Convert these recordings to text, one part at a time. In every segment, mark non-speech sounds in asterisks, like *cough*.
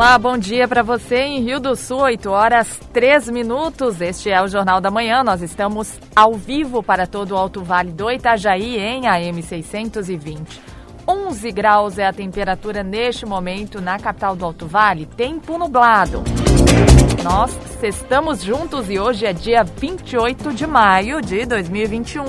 Olá, bom dia para você em Rio do Sul, 8 horas 3 minutos. Este é o Jornal da Manhã. Nós estamos ao vivo para todo o Alto Vale do Itajaí em AM 620. 11 graus é a temperatura neste momento na capital do Alto Vale. Tempo nublado. Nós estamos juntos e hoje é dia 28 de maio de 2021.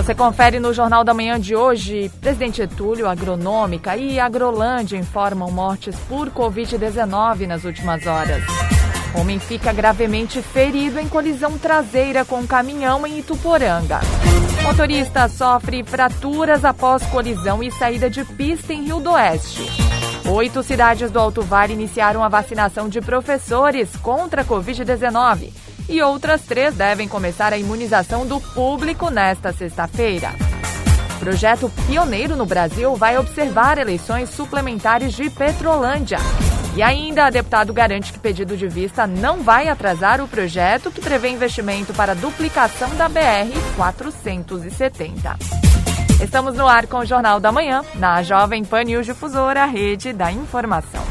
Você confere no Jornal da Manhã de hoje. Presidente Getúlio, Agronômica e Agrolândia informam mortes por Covid-19 nas últimas horas. Homem fica gravemente ferido em colisão traseira com um caminhão em Ituporanga. Motorista sofre fraturas após colisão e saída de pista em Rio do Oeste. Oito cidades do Alto Vale iniciaram a vacinação de professores contra a Covid-19 e outras três devem começar a imunização do público nesta sexta-feira. Projeto pioneiro no Brasil vai observar eleições suplementares de Petrolândia. E ainda, a deputado garante que pedido de vista não vai atrasar o projeto que prevê investimento para a duplicação da BR-470. Estamos no ar com o Jornal da Manhã, na Jovem Pan News Difusora, rede da informação.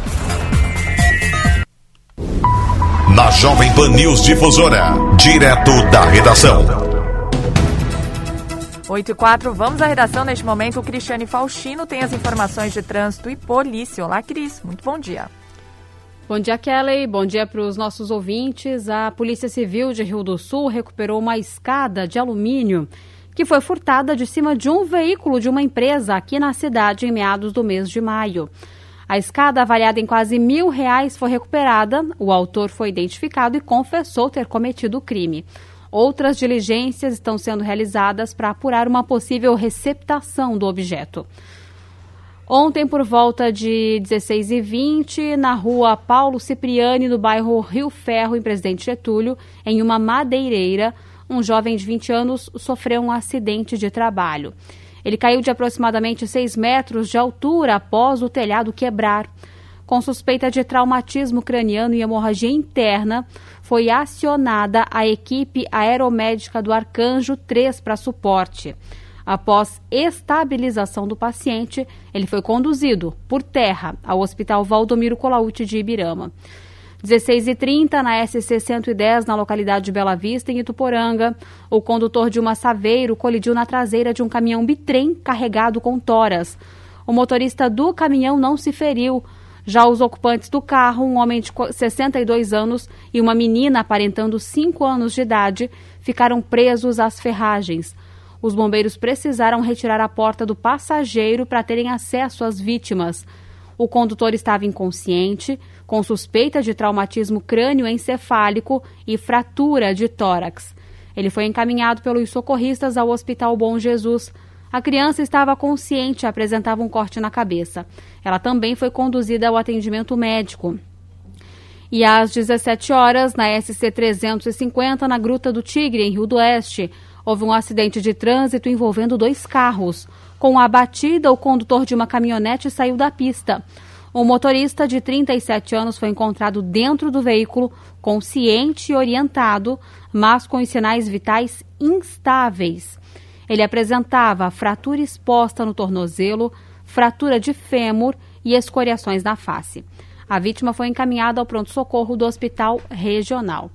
Na Jovem Pan News Difusora, direto da redação. 8 e 4, vamos à redação neste momento. O Cristiane Faustino tem as informações de trânsito e polícia. Olá, Cris, muito bom dia. Bom dia, Kelly. Bom dia para os nossos ouvintes. A Polícia Civil de Rio do Sul recuperou uma escada de alumínio que foi furtada de cima de um veículo de uma empresa aqui na cidade em meados do mês de maio. A escada, avaliada em quase mil reais, foi recuperada. O autor foi identificado e confessou ter cometido o crime. Outras diligências estão sendo realizadas para apurar uma possível receptação do objeto. Ontem, por volta de 16h20, na rua Paulo Cipriani, no bairro Rio Ferro, em Presidente Getúlio, em uma madeireira, um jovem de 20 anos sofreu um acidente de trabalho. Ele caiu de aproximadamente 6 metros de altura após o telhado quebrar. Com suspeita de traumatismo craniano e hemorragia interna, foi acionada a equipe aeromédica do Arcanjo 3 para suporte. Após estabilização do paciente, ele foi conduzido por terra ao Hospital Valdomiro Colaute de Ibirama. 16h30, na SC 110, na localidade de Bela Vista, em Ituporanga, o condutor de uma Saveiro colidiu na traseira de um caminhão bitrem carregado com toras. O motorista do caminhão não se feriu. Já os ocupantes do carro, um homem de 62 anos e uma menina aparentando 5 anos de idade, ficaram presos às ferragens. Os bombeiros precisaram retirar a porta do passageiro para terem acesso às vítimas. O condutor estava inconsciente, com suspeita de traumatismo crânioencefálico e fratura de tórax. Ele foi encaminhado pelos socorristas ao Hospital Bom Jesus. A criança estava consciente e apresentava um corte na cabeça. Ela também foi conduzida ao atendimento médico. E às 17 horas, na SC 350, na Gruta do Tigre, em Rio do Oeste, houve um acidente de trânsito envolvendo dois carros. Com a batida, o condutor de uma caminhonete saiu da pista. O motorista de 37 anos foi encontrado dentro do veículo, consciente e orientado, mas com os sinais vitais instáveis. Ele apresentava fratura exposta no tornozelo, fratura de fêmur e escoriações na face. A vítima foi encaminhada ao pronto-socorro do Hospital Regional.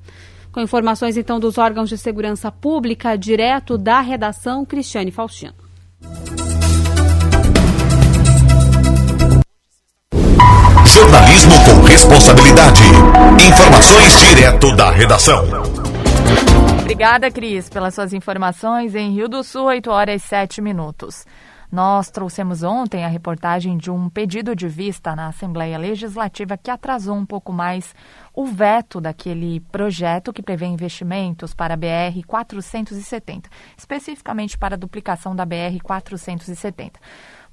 Com informações então dos órgãos de segurança pública, direto da redação, Cristiane Faustino. Jornalismo com responsabilidade. Informações direto da redação. Obrigada, Cris, pelas suas informações. Em Rio do Sul, 8 horas e 7 minutos. Nós trouxemos ontem a reportagem de um pedido de vista na Assembleia Legislativa que atrasou um pouco mais o veto daquele projeto que prevê investimentos para a BR 470, especificamente para a duplicação da BR 470.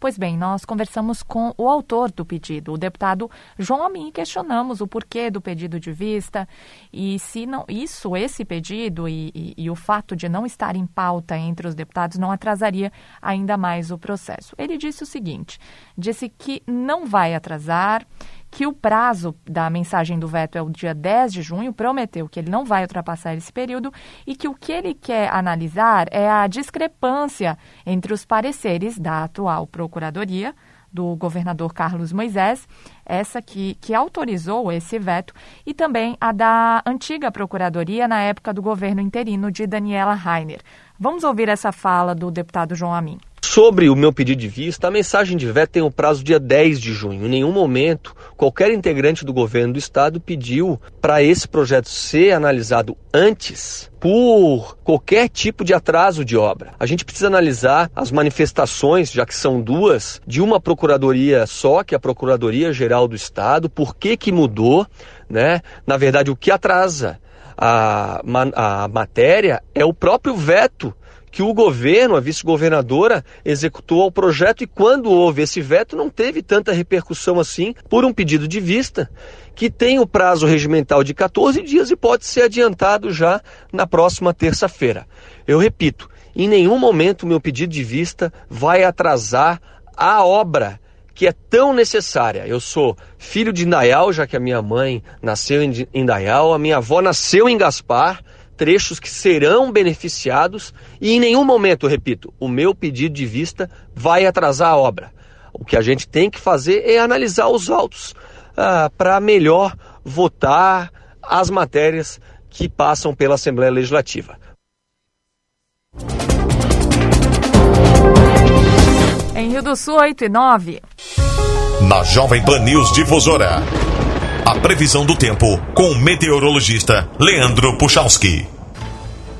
Pois bem, nós conversamos com o autor do pedido, o deputado João Amin, e questionamos o porquê do pedido de vista e se não isso, esse pedido e, e, e o fato de não estar em pauta entre os deputados não atrasaria ainda mais o processo. Ele disse o seguinte: disse que não vai atrasar que o prazo da mensagem do veto é o dia 10 de junho, prometeu que ele não vai ultrapassar esse período e que o que ele quer analisar é a discrepância entre os pareceres da atual Procuradoria do governador Carlos Moisés, essa que, que autorizou esse veto, e também a da antiga Procuradoria na época do governo interino de Daniela Rainer. Vamos ouvir essa fala do deputado João Amin. Sobre o meu pedido de vista, a mensagem de veto tem o prazo dia 10 de junho. Em nenhum momento, qualquer integrante do governo do estado pediu para esse projeto ser analisado antes por qualquer tipo de atraso de obra. A gente precisa analisar as manifestações, já que são duas, de uma procuradoria só, que é a Procuradoria Geral do Estado, por que que mudou, né? Na verdade, o que atrasa a, a matéria é o próprio veto que o governo, a vice-governadora, executou ao projeto e quando houve esse veto não teve tanta repercussão assim por um pedido de vista que tem o prazo regimental de 14 dias e pode ser adiantado já na próxima terça-feira. Eu repito, em nenhum momento meu pedido de vista vai atrasar a obra que é tão necessária. Eu sou filho de Indaial, já que a minha mãe nasceu em Indaial, a minha avó nasceu em Gaspar, trechos que serão beneficiados e em nenhum momento, repito, o meu pedido de vista vai atrasar a obra. O que a gente tem que fazer é analisar os autos ah, para melhor votar as matérias que passam pela Assembleia Legislativa. Em Rio do Sul, 8 e 9. Na Jovem Pan News Difusora. A previsão do tempo com o meteorologista Leandro Puchalski.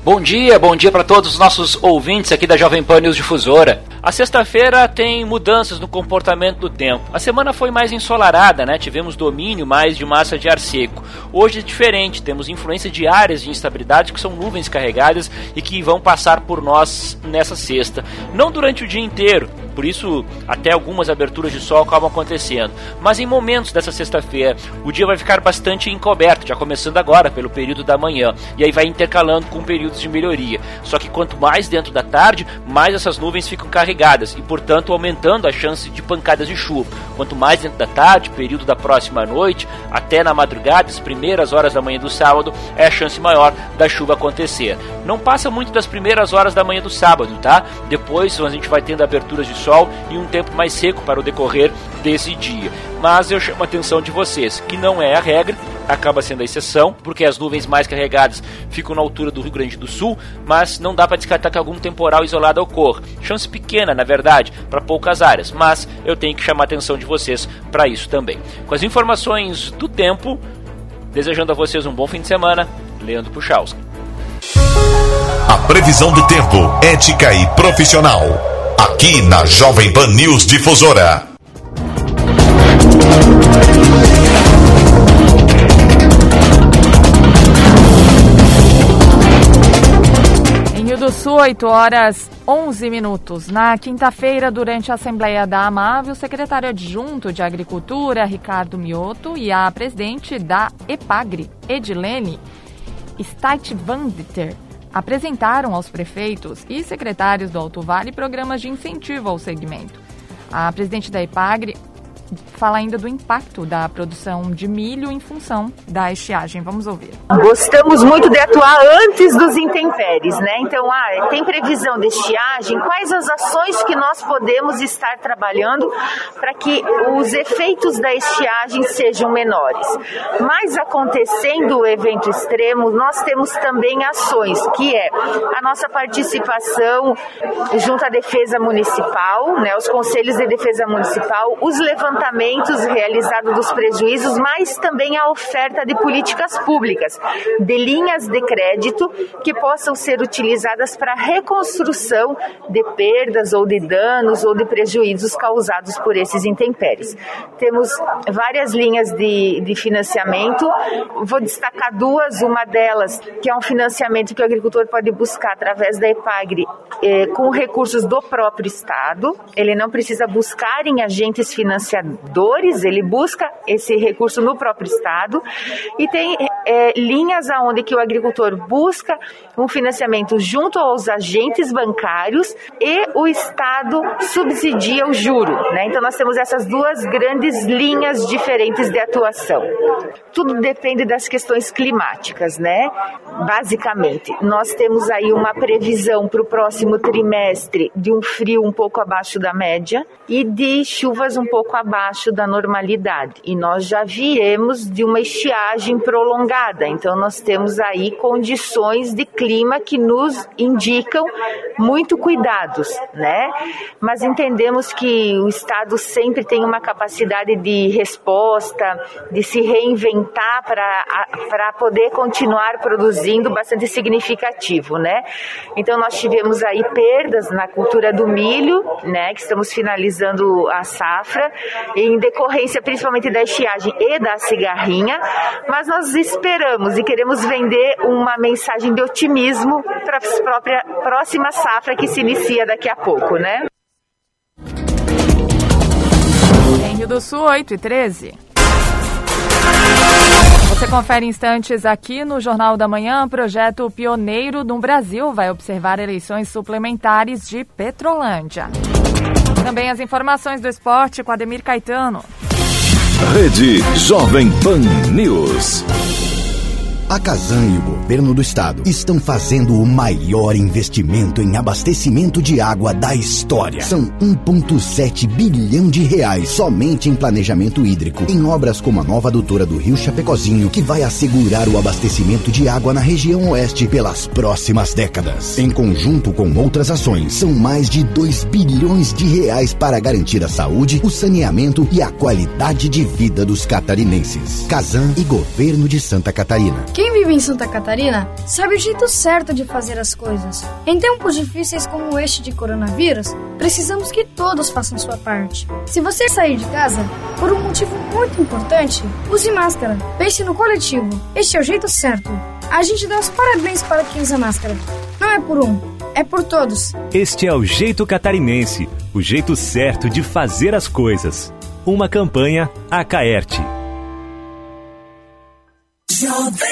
Bom dia, bom dia para todos os nossos ouvintes aqui da Jovem Pan News Difusora. A sexta-feira tem mudanças no comportamento do tempo. A semana foi mais ensolarada, né? Tivemos domínio mais de massa de ar seco. Hoje é diferente, temos influência de áreas de instabilidade que são nuvens carregadas e que vão passar por nós nessa sexta. Não durante o dia inteiro, por isso até algumas aberturas de sol acabam acontecendo. Mas em momentos dessa sexta-feira, o dia vai ficar bastante encoberto, já começando agora pelo período da manhã, e aí vai intercalando com períodos de melhoria. Só que quanto mais dentro da tarde, mais essas nuvens ficam carregadas e, portanto, aumentando a chance de pancadas de chuva. Quanto mais dentro da tarde, período da próxima noite, até na madrugada, as primeiras horas da manhã do sábado, é a chance maior da chuva acontecer. Não passa muito das primeiras horas da manhã do sábado, tá? Depois a gente vai tendo aberturas de sol e um tempo mais seco para o decorrer desse dia. Mas eu chamo a atenção de vocês que não é a regra, acaba sendo a exceção, porque as nuvens mais carregadas ficam na altura do Rio Grande do Sul, mas não dá para descartar que algum temporal isolado ocorra. Chance pequena, na verdade, para poucas áreas, mas eu tenho que chamar a atenção de vocês para isso também. Com as informações do tempo, desejando a vocês um bom fim de semana, Leandro Puchalski. A previsão do tempo, ética e profissional. Aqui na Jovem Pan News Difusora. do Sul, 8 horas 11 minutos. Na quinta-feira, durante a Assembleia da AMAV, o secretário adjunto de Agricultura, Ricardo Mioto, e a presidente da EPAGRE, Edilene Steitvandter, apresentaram aos prefeitos e secretários do Alto Vale programas de incentivo ao segmento. A presidente da EPAGRE fala ainda do impacto da produção de milho em função da estiagem. Vamos ouvir. Gostamos muito de atuar antes dos intempéries, né? Então, ah, tem previsão de estiagem? Quais as ações que nós podemos estar trabalhando para que os efeitos da estiagem sejam menores? Mas acontecendo o evento extremo, nós temos também ações, que é a nossa participação junto à defesa municipal, né, os conselhos de defesa municipal, os levantamentos levantamentos realizados dos prejuízos, mas também a oferta de políticas públicas, de linhas de crédito que possam ser utilizadas para reconstrução de perdas ou de danos ou de prejuízos causados por esses intempéries. Temos várias linhas de, de financiamento, vou destacar duas, uma delas que é um financiamento que o agricultor pode buscar através da EPAGRE eh, com recursos do próprio Estado, ele não precisa buscar em agentes financiadores financiadores, ele busca esse recurso no próprio estado e tem é, linhas aonde que o agricultor busca um financiamento junto aos agentes bancários e o estado subsidia o juro, né? Então nós temos essas duas grandes linhas diferentes de atuação. Tudo depende das questões climáticas, né? Basicamente, nós temos aí uma previsão para o próximo trimestre de um frio um pouco abaixo da média e de chuvas um pouco abaixo da normalidade. E nós já viemos de uma estiagem prolongada, então nós temos aí condições de clima que nos indicam muito cuidados, né? Mas entendemos que o Estado sempre tem uma capacidade de resposta, de se reinventar para poder continuar produzindo bastante significativo, né? Então nós tivemos aí perdas na cultura do milho, né? Que estamos finalizando a safra em decorrência principalmente da estiagem e da cigarrinha, mas nós esperamos e queremos vender uma mensagem de otimismo para a própria próxima safra que se inicia daqui a pouco, né? Em Rio do Sul, 8 e 13. Você confere instantes aqui no Jornal da Manhã. Projeto pioneiro no Brasil vai observar eleições suplementares de Petrolândia. Também as informações do esporte com Ademir Caetano. Rede Jovem Pan News. A Casan e o governo do estado estão fazendo o maior investimento em abastecimento de água da história. São 1,7 bilhão de reais somente em planejamento hídrico, em obras como a nova adutora do Rio Chapecozinho, que vai assegurar o abastecimento de água na região oeste pelas próximas décadas. Em conjunto com outras ações, são mais de 2 bilhões de reais para garantir a saúde, o saneamento e a qualidade de vida dos catarinenses. Casan e governo de Santa Catarina. Quem vive em Santa Catarina sabe o jeito certo de fazer as coisas. Em tempos difíceis como este de coronavírus, precisamos que todos façam sua parte. Se você sair de casa por um motivo muito importante, use máscara. Pense no coletivo. Este é o jeito certo. A gente dá os parabéns para quem usa máscara. Não é por um, é por todos. Este é o jeito catarinense, o jeito certo de fazer as coisas. Uma campanha Acaerte. Jovem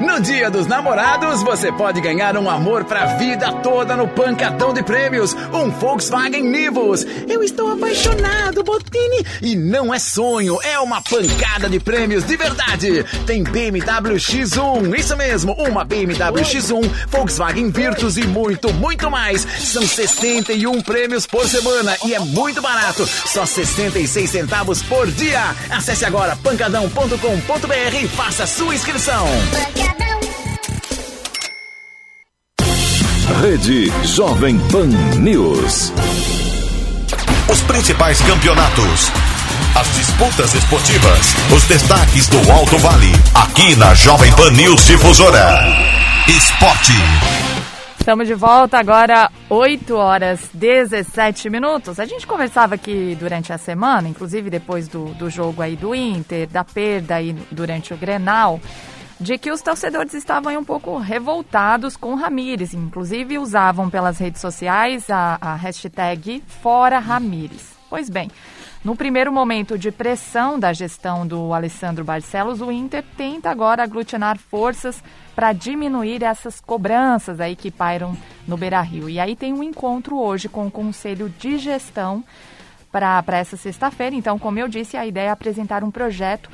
No Dia dos Namorados, você pode ganhar um amor pra vida toda no Pancadão de Prêmios, um Volkswagen Nivus. Eu estou apaixonado, Botini, e não é sonho, é uma pancada de prêmios de verdade. Tem BMW X1, isso mesmo, uma BMW X1, Volkswagen Virtus e muito, muito mais. São 61 prêmios por semana e é muito barato, só 66 centavos por dia. Acesse agora pancadão.com.br e faça sua inscrição. Rede Jovem Pan News. Os principais campeonatos. As disputas esportivas. Os destaques do Alto Vale. Aqui na Jovem Pan News Difusora. Esporte. Estamos de volta agora, 8 horas 17 minutos. A gente conversava aqui durante a semana, inclusive depois do, do jogo aí do Inter, da perda aí durante o Grenal, de que os torcedores estavam um pouco revoltados com Ramires. Inclusive usavam pelas redes sociais a, a hashtag Fora Ramires. Pois bem, no primeiro momento de pressão da gestão do Alessandro Barcelos, o Inter tenta agora aglutinar forças para diminuir essas cobranças aí que pairam no Beira-Rio. E aí tem um encontro hoje com o Conselho de Gestão para essa sexta-feira. Então, como eu disse, a ideia é apresentar um projeto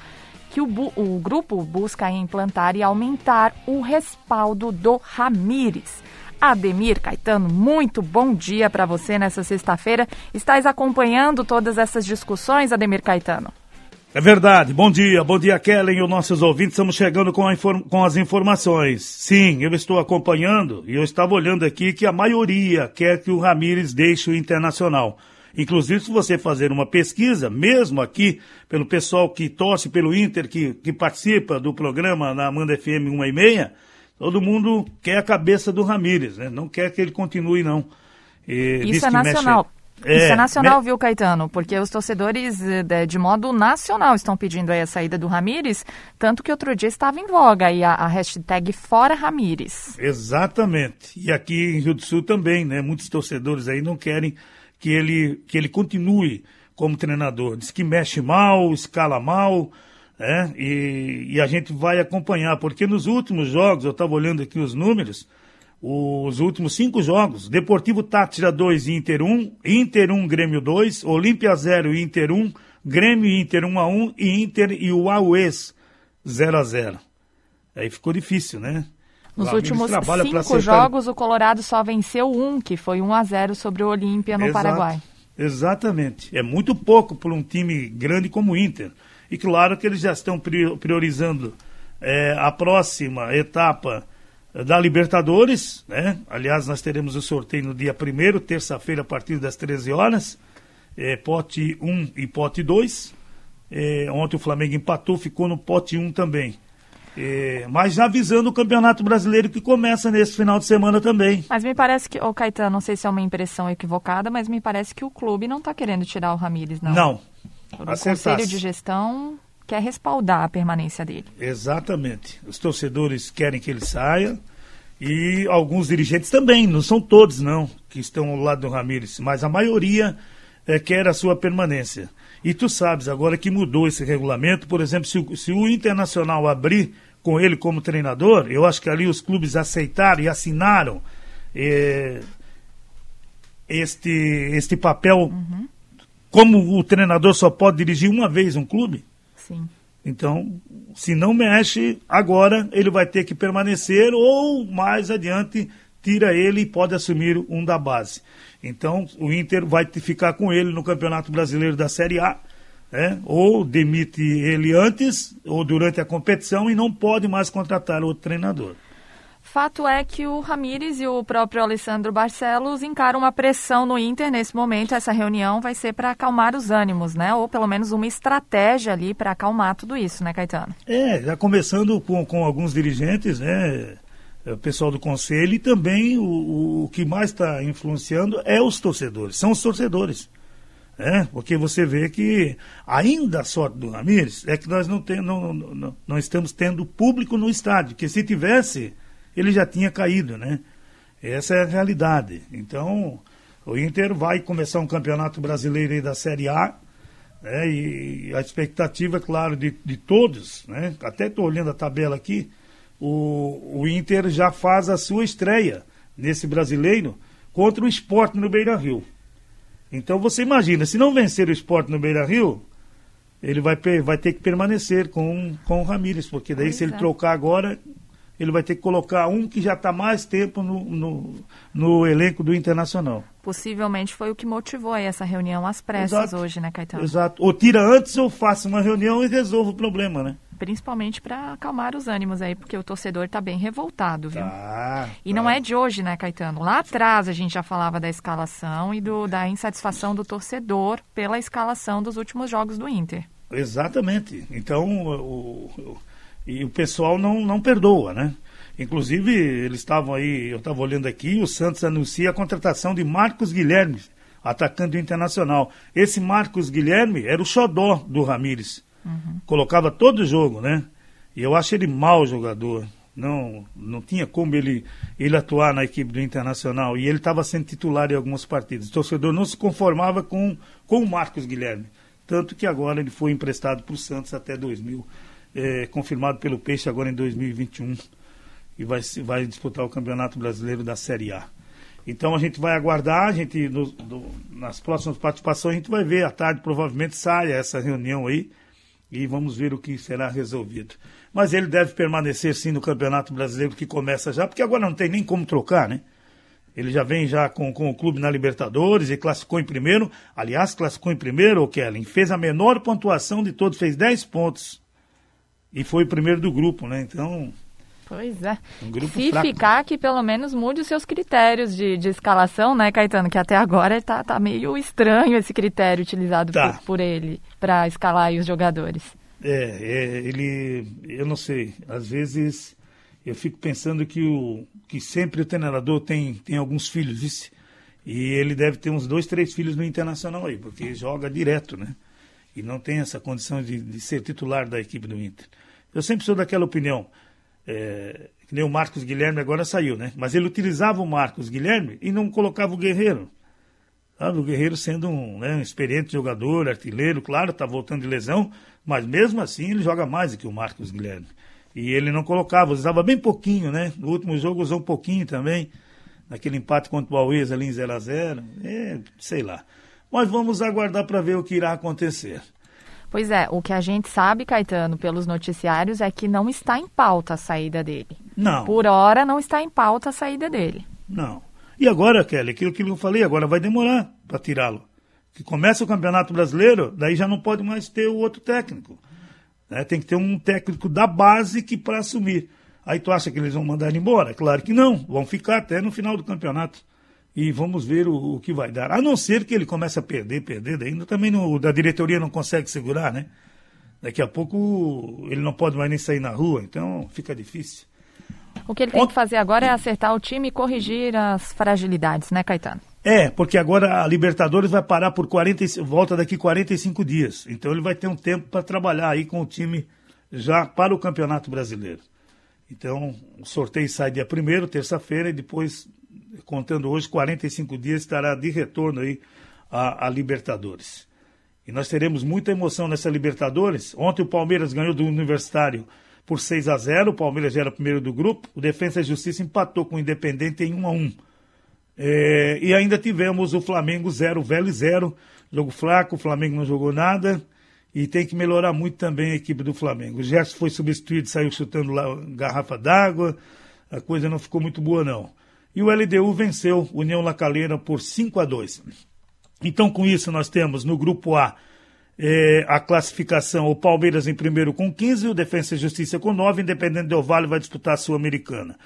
que o, o grupo busca implantar e aumentar o respaldo do Ramires. Ademir Caetano, muito bom dia para você nessa sexta-feira. Estás acompanhando todas essas discussões, Ademir Caetano? É verdade. Bom dia, bom dia, Kellen e os nossos ouvintes. Estamos chegando com, com, as informações. Sim, eu estou acompanhando e eu estava olhando aqui que a maioria quer que o Ramires deixe o Internacional. Inclusive, se você fazer uma pesquisa, mesmo aqui, pelo pessoal que torce pelo Inter, que, que participa do programa na Amanda FM 1 e meia, todo mundo quer a cabeça do Ramírez, né? Não quer que ele continue, não. E, Isso é nacional. Mexe... Isso é, é nacional, me... viu, Caetano? Porque os torcedores, de, de, modo nacional, estão pedindo aí a saída do Ramires, tanto que outro dia estava em voga aí a, a hashtag Fora Ramires. Exatamente. E aqui em Rio do Sul também, né? Muitos torcedores aí não querem que ele, que ele continue como treinador. Diz que mexe mal, escala mal, né? E, e a gente vai acompanhar, porque nos últimos jogos, eu estava olhando aqui os números, os últimos cinco jogos, Deportivo Tátira 2 Inter 1, Inter 1 Grêmio 2, Olímpia 0 Inter 1, Grêmio Inter 1 a 1 e Inter e o Aues 0 a 0. Aí ficou difícil, né? Nos o últimos cinco jogos, o Colorado só venceu um, que foi 1 a 0 sobre o Olímpia no Exato. Paraguai. Exatamente. É muito pouco para um time grande como o Inter. E claro que eles já estão priorizando é, a próxima etapa da Libertadores, né? Aliás, nós teremos o sorteio no dia 1 terça-feira, a partir das 13 horas. É, pote 1 e pote 2. É, ontem o Flamengo empatou, ficou no pote 1 também. É, mas já avisando o Campeonato Brasileiro que começa nesse final de semana também. Mas me parece que, ô oh, Caetano, não sei se é uma impressão equivocada, mas me parece que o clube não está querendo tirar o Ramires, não. Não, o Conselho de Gestão quer respaldar a permanência dele. Exatamente. Os torcedores querem que ele saia e alguns dirigentes também, não são todos não, que estão ao lado do Ramires, mas a maioria é, quer a sua permanência. E tu sabes agora que mudou esse regulamento, por exemplo, se, o, se o Internacional abrir com ele como treinador, eu acho que ali os clubes aceitaram e assinaram é, este, este papel uhum como o treinador só pode dirigir uma vez um clube, Sim. então, se não mexe, agora ele vai ter que permanecer ou mais adiante tira ele e pode assumir um da base. Então, o Inter vai ficar com ele no Campeonato Brasileiro da Série A, né? ou demite ele antes ou durante a competição e não pode mais contratar outro treinador. Fato é que o Ramires e o próprio Alessandro Barcelos encaram uma pressão no Inter nesse momento. Essa reunião vai ser para acalmar os ânimos, né? Ou pelo menos uma estratégia ali para acalmar tudo isso, né, Caetano? É, já começando com, com alguns dirigentes, né? O pessoal do conselho e também o, o que mais está influenciando é os torcedores, são os torcedores. É, porque você vê que ainda a sorte do Ramires é que nós não, tem, não, não, não estamos tendo público no estádio, que se tivesse, ele já tinha caído, né? Essa é a realidade. Então, o Inter vai começar um campeonato brasileiro aí da Série A, né? E a expectativa, é claro, de, de todos, né? Até estou olhando a tabela aqui, o, o Inter já faz a sua estreia nesse brasileiro contra o esporte no Beira Rio. Então você imagina, se não vencer o esporte no Beira Rio, ele vai, vai ter que permanecer com, com o Ramires, porque daí pois se ele é. trocar agora, ele vai ter que colocar um que já está mais tempo no, no, no, elenco do Internacional. Possivelmente foi o que motivou essa reunião às pressas Exato. hoje, né, Caetano? Exato. Ou tira antes ou faça uma reunião e resolva o problema, né? Principalmente para acalmar os ânimos aí, porque o torcedor está bem revoltado, viu? Tá, e tá. não é de hoje, né, Caetano? Lá atrás a gente já falava da escalação e do, da insatisfação do torcedor pela escalação dos últimos jogos do Inter. Exatamente. Então, o, o E o pessoal não, não perdoa, né? Inclusive, eles estavam aí, eu estava olhando aqui, o Santos anuncia a contratação de Marcos Guilherme, atacante do Internacional. Esse Marcos Guilherme era o xodó do Ramires. Uhum. Colocava todo o jogo, né? E eu acho ele mau jogador. Não, não tinha como ele, ele atuar na equipe do Internacional. E ele estava sendo titular em algumas partidas. O torcedor não se conformava com, com o Marcos Guilherme. Tanto que agora ele foi emprestado para o Santos até 2000, é, confirmado pelo Peixe agora em 2021. E vai, vai disputar o Campeonato Brasileiro da Série A. Então a gente vai aguardar, a gente no, do, nas próximas participações a gente vai ver à tarde provavelmente saia essa reunião aí e vamos ver o que será resolvido. Mas ele deve permanecer sim no Campeonato Brasileiro que começa já, porque agora não tem nem como trocar, né? Ele já vem já com, com o clube na Libertadores e classificou em primeiro. Aliás, classificou em primeiro, o Kellen. Fez a menor pontuação de todos, fez 10 pontos. E foi o primeiro do grupo, né? Então, Pois é. Um Se fraco. ficar, que pelo menos mude os seus critérios de, de escalação, né, Caetano? Que até agora está tá meio estranho esse critério utilizado tá. por, por, ele para escalar os jogadores. É, é, ele. Eu não sei. Às vezes eu fico pensando que, o, que sempre o treinador tem, tem alguns filhos, vice. E ele deve ter uns dois, três filhos no Internacional aí, porque joga direto, né? E não tem essa condição de, de ser titular da equipe do Inter. Eu sempre sou daquela opinião. É, que nem o Marcos Guilherme agora saiu, né? Mas ele utilizava o Marcos Guilherme e não colocava o Guerreiro. Sabe? O Guerreiro sendo um, né, um experiente jogador, artilheiro, claro, está voltando de lesão, mas mesmo assim ele joga mais do que o Marcos Guilherme. E ele não colocava, usava bem pouquinho, né? No último jogo usou um pouquinho também, naquele empate contra o Always ali em 0x0. É, sei lá. Mas vamos aguardar para ver o que irá acontecer. Pois é, o que a gente sabe, Caetano, pelos noticiários, é que não está em pauta a saída dele. Não. Por hora, não está em pauta a saída dele. Não. E agora, Kelly, aquilo que eu falei, agora vai demorar para tirá-lo. Que começa o Campeonato Brasileiro, daí já não pode mais ter o outro técnico. Né? Tem que ter um técnico da base que para assumir. Aí tu acha que eles vão mandar ele embora? Claro que não. Vão ficar até no final do campeonato e vamos ver o, o, que vai dar. A não ser que ele comece a perder, perder, ainda também da diretoria não consegue segurar, né? Daqui a pouco ele não pode mais nem sair na rua, então fica difícil. O que ele tem que fazer agora é acertar o time e corrigir as fragilidades, né, Caetano? É, porque agora a Libertadores vai parar por 40, volta daqui 45 dias. Então ele vai ter um tempo para trabalhar aí com o time já para o Campeonato Brasileiro. Então, o sorteio sai dia 1 terça-feira, e depois contando hoje 45 dias, estará de retorno aí a, Libertadores. E nós teremos muita emoção nessa Libertadores. Ontem o Palmeiras ganhou do Universitário por 6 a 0 o Palmeiras já era primeiro do grupo, o Defensa e Justiça empatou com o Independente em 1 a 1 é, E ainda tivemos o Flamengo 0, Velho 0, jogo fraco, o Flamengo não jogou nada, e tem que melhorar muito também a equipe do Flamengo. O Gerson foi substituído, saiu chutando lá garrafa d'água, a coisa não ficou muito boa não e o LDU venceu União Lacaleira por 5 a 2. Então, com isso, nós temos no grupo A eh, a classificação: o Palmeiras em primeiro com 15, o Defensa e Justiça com 9, Independente Del Vale vai disputar a Sul-Americana.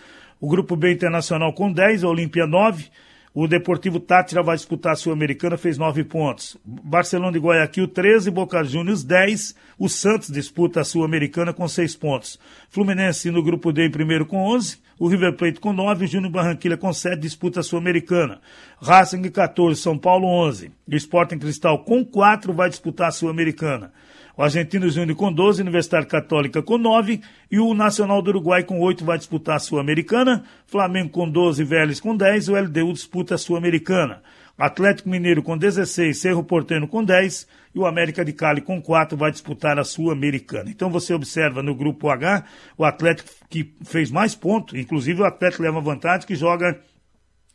O grupo B Internacional com 10, a Olímpia 9. O Deportivo Tátira vai disputar a Sul-Americana, fez 9 pontos. Barcelona de Guayaquil, 13, Boca Juniors, 10. O Santos disputa a Sul-Americana com 6 pontos. Fluminense no grupo D em primeiro com 11 o River Plate com 9, o Júnior Barranquilla com 7, disputa a Sul-Americana. Racing 14, São Paulo 11. O Sporting Cristal com 4 vai disputar a Sul-Americana. O Argentino Júnior com 12, Universidade Católica com 9 e o Nacional do Uruguai com 8 vai disputar a Sul-Americana. Flamengo com 12, Vélez com 10, o LDU disputa a Sul-Americana. Atlético Mineiro com 16, Cerro Porteño com 10 e o América de Cali com 4 vai disputar a Sul-Americana. Então você observa no grupo H o Atlético que fez mais pontos, inclusive o Atlético leva vantagem que joga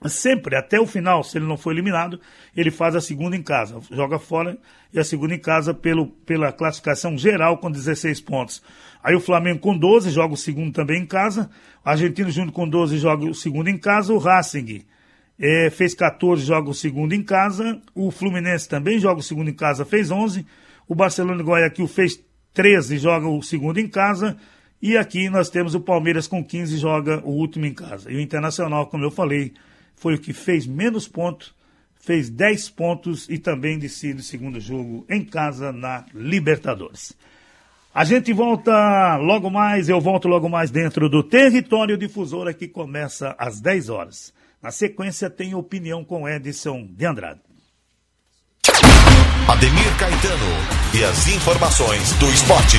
sempre até o final, se ele não for eliminado, ele faz a segunda em casa, joga fora e a segunda em casa pelo, pela classificação geral com 16 pontos. Aí o Flamengo com 12 joga o segundo também em casa, o Argentino Júnior com 12 joga o segundo em casa, o Racing é, fez 14, joga o segundo em casa. O Fluminense também joga o segundo em casa, fez 11. O Barcelona de Guayaquil fez 13, joga o segundo em casa. E aqui nós temos o Palmeiras com 15, joga o último em casa. E o Internacional, como eu falei, foi o que fez menos pontos, fez 10 pontos e também decide o segundo jogo em casa na Libertadores. A gente volta logo mais, eu volto logo mais dentro do Território Difusora que começa às 10 horas. Na sequência tem opinião com Edson de Andrade. Ademir Caetano e as informações do esporte.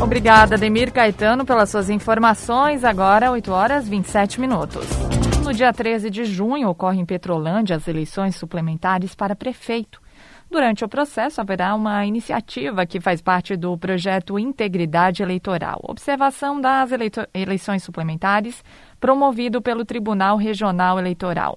Obrigada, Ademir Caetano, pelas suas informações. Agora, 8 horas 27 minutos. No dia 13 de junho, ocorrem em Petrolândia as eleições suplementares para prefeito. Durante o processo, haverá uma iniciativa que faz parte do projeto Integridade Eleitoral, observação das eleições suplementares, promovido pelo Tribunal Regional Eleitoral.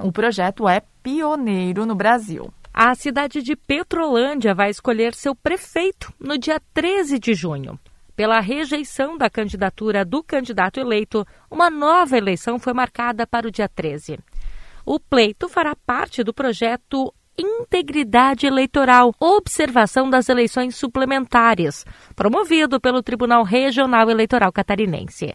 O projeto é pioneiro no Brasil. A cidade de Petrolândia vai escolher seu prefeito no dia 13 de junho. Pela rejeição da candidatura do candidato eleito, uma nova eleição foi marcada para o dia 13. O pleito fará parte do projeto integridade eleitoral, observação das eleições suplementares, promovido pelo Tribunal Regional Eleitoral Catarinense.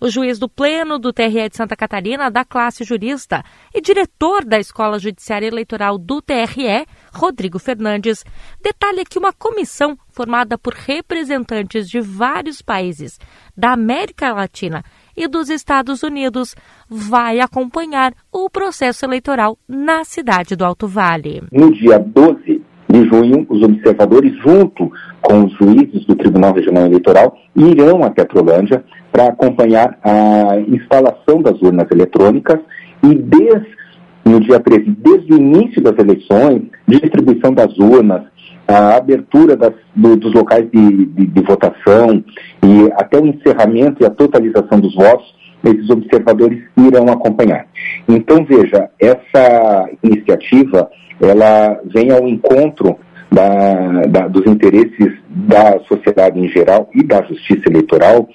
O juiz do Pleno do TRE de Santa Catarina, da classe jurista, e diretor da Escola Judiciária Eleitoral do TRE, Rodrigo Fernandes, detalha que uma comissão formada por representantes de vários países da América Latina e dos Estados Unidos vai acompanhar o processo eleitoral na cidade do Alto Vale. No dia 12 de junho, os observadores, junto com os juízes do Tribunal Regional Eleitoral, irão a Petrolândia para acompanhar a instalação das urnas eletrônicas e desde no dia 13, desde o início das eleições, distribuição das urnas, a abertura das, do, dos locais de, de, de, votação e até o encerramento e a totalização dos votos, esses observadores irão acompanhar. Então, veja, essa iniciativa, ela vem ao encontro da, da, dos interesses da sociedade em geral e da justiça eleitoral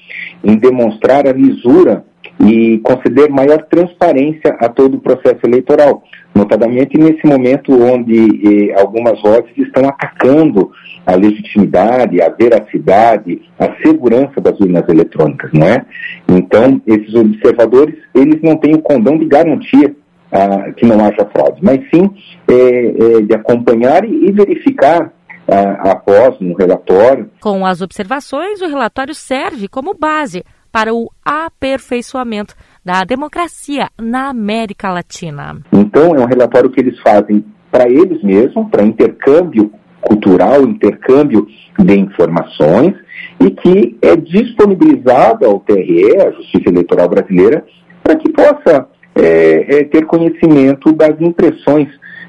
em demonstrar a lisura e conceder maior transparência a todo o processo eleitoral, notadamente nesse momento onde eh, algumas vozes estão atacando a legitimidade, a veracidade, a segurança das urnas eletrônicas, não é? Então, esses observadores, eles não têm o condão de garantir ah, que não haja fraude, mas sim eh, eh, de acompanhar e, e verificar ah, após um relatório. Com as observações, o relatório serve como base para o aperfeiçoamento da democracia na América Latina. Então, é um relatório que eles fazem para eles mesmos, para intercâmbio cultural, intercâmbio de informações, e que é disponibilizado ao TRE, a Justiça Eleitoral Brasileira, para que possa é, é, ter conhecimento das impressões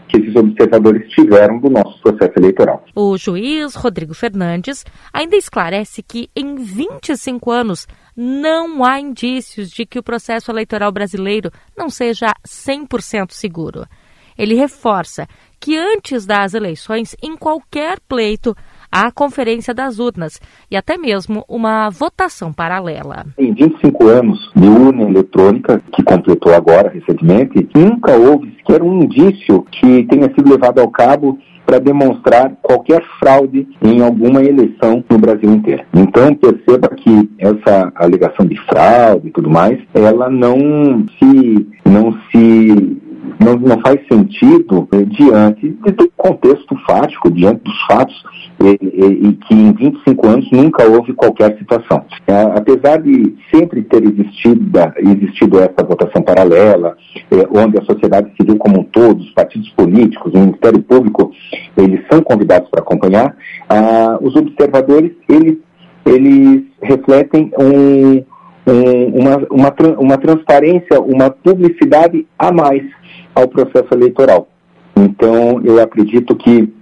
que esses observadores tiveram do nosso processo eleitoral. O juiz Rodrigo Fernandes ainda esclarece que em 25 anos não há indícios de que o processo eleitoral brasileiro não seja 100% seguro. Ele reforça que antes das eleições, em qualquer pleito, há conferência das urnas e até mesmo uma votação paralela. Em 25 anos de urna eletrônica, que completou agora recentemente, nunca houve sequer um indício que tenha sido levado ao cabo para demonstrar qualquer fraude em alguma eleição no Brasil inteiro. Então perceba que essa alegação de fraude e tudo mais, ela não se não se não, não faz sentido eh, diante do contexto fático, diante dos fatos, e, e, e, que em 25 anos nunca houve qualquer situação. Apesar de sempre ter existido, existido essa votação paralela, é, onde a sociedade civil como um todo, os partidos políticos, o Ministério Público, eles são convidados para acompanhar, os observadores, eles, eles refletem um, um, uma, uma, uma transparência, uma publicidade a mais ao processo eleitoral. Então, eu acredito que,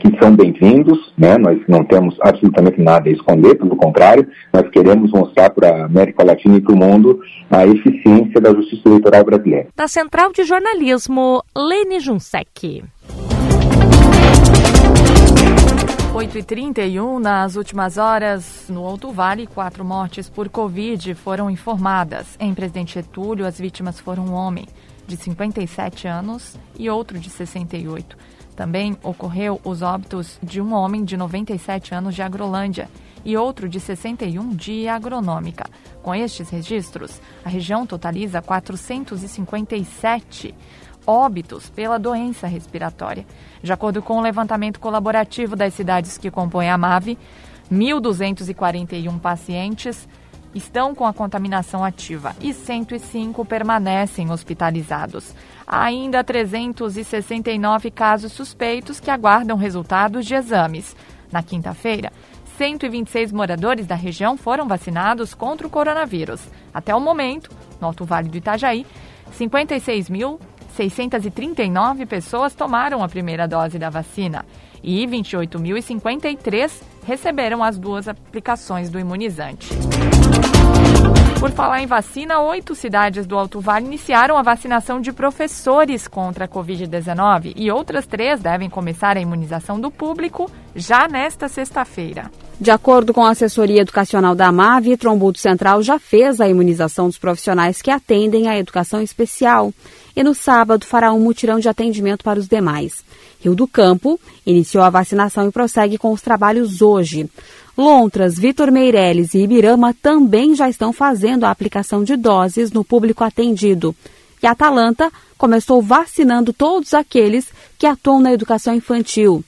que são bem-vindos, né? nós não temos absolutamente nada a esconder, pelo contrário, nós queremos mostrar para a América Latina e para o mundo a eficiência da justiça eleitoral brasileira. Da Central de Jornalismo, Lene Junsec. 8h31, nas últimas horas, no Alto Vale, quatro mortes por Covid foram informadas. Em Presidente Getúlio, as vítimas foram um homem de 57 anos e outro de 68. Também ocorreu os óbitos de um homem de 97 anos de Agrolândia e outro de 61 de Agronômica. Com estes registros, a região totaliza 457 óbitos pela doença respiratória. De acordo com o levantamento colaborativo das cidades que compõem a MAVE, 1.241 pacientes estão com a contaminação ativa e 105 permanecem hospitalizados. Há ainda 369 casos suspeitos que aguardam resultados de exames. Na quinta-feira, 126 moradores da região foram vacinados contra o coronavírus. Até o momento, no Alto Vale do Itajaí, 56.639 pessoas tomaram a primeira dose da vacina e 28.053 receberam as duas aplicações do imunizante. Por falar em vacina, oito cidades do Alto Vale iniciaram a vacinação de professores contra a Covid-19 e outras três devem começar a imunização do público já nesta sexta-feira. De acordo com a assessoria educacional da AMAV, Trombudo Central já fez a imunização dos profissionais que atendem à educação especial e no sábado fará um mutirão de atendimento para os demais. Rio do Campo iniciou a vacinação e prossegue com os trabalhos hoje. Lontras, Vitor Meireles e Ibirama também já estão fazendo a aplicação de doses no público atendido. E a Atalanta começou vacinando todos aqueles que atuam na educação infantil.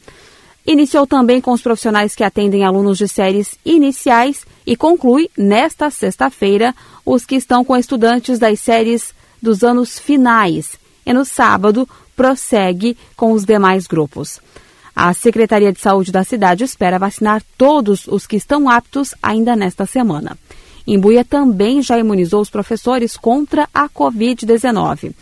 Iniciou também com os profissionais que atendem alunos de séries iniciais e conclui nesta sexta-feira os que estão com estudantes das séries dos anos finais. E no sábado prossegue com os demais grupos. A Secretaria de Saúde da cidade espera vacinar todos os que estão aptos ainda nesta semana. Imbuia também já imunizou os professores contra a Covid-19.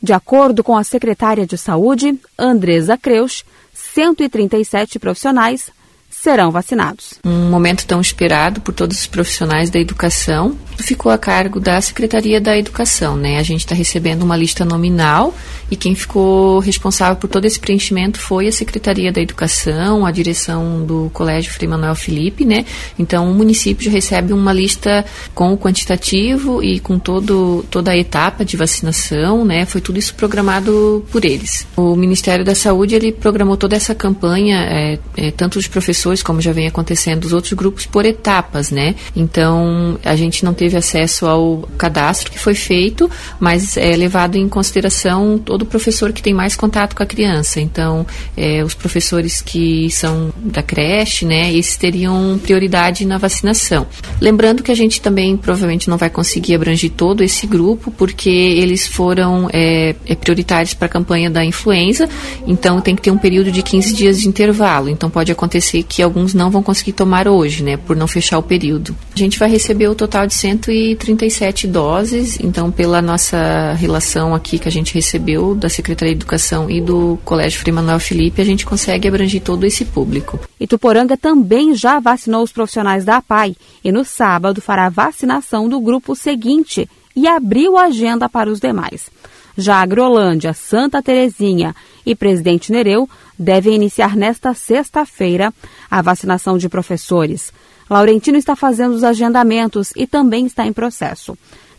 De acordo com a secretária de Saúde, Andresa Creus, 137 profissionais serão vacinados. Um momento tão esperado por todos os profissionais da educação ficou a cargo da Secretaria da Educação, né? A gente está recebendo uma lista nominal e quem ficou responsável por todo esse preenchimento foi a Secretaria da Educação, a direção do Colégio Frei Manuel Felipe, né? Então o município já recebe uma lista com o quantitativo e com todo, toda a etapa de vacinação, né? Foi tudo isso programado por eles. O Ministério da Saúde ele programou toda essa campanha, é, é, tanto os professores como já vem acontecendo dos outros grupos por etapas, né? Então a gente não teve acesso ao cadastro que foi feito, mas é levado em consideração todo professor que tem mais contato com a criança. Então, é, os professores que são da creche, né, esses teriam prioridade na vacinação. Lembrando que a gente também provavelmente não vai conseguir abranger todo esse grupo, porque eles foram é, é prioritários para a campanha da influenza, então tem que ter um período de 15 dias de intervalo. Então, pode acontecer que alguns não vão conseguir tomar hoje, né, por não fechar o período. A gente vai receber o total de 137 doses, então, pela nossa relação aqui que a gente recebeu da Secretaria de Educação e do Colégio Frei Manuel Felipe, a gente consegue abranger todo esse público. Ituporanga também já vacinou os profissionais da APAI e no sábado fará vacinação do grupo seguinte e abriu a agenda para os demais. Já Agrolândia, Santa Terezinha e Presidente Nereu devem iniciar nesta sexta-feira a vacinação de professores. Laurentino está fazendo os agendamentos e também está em processo.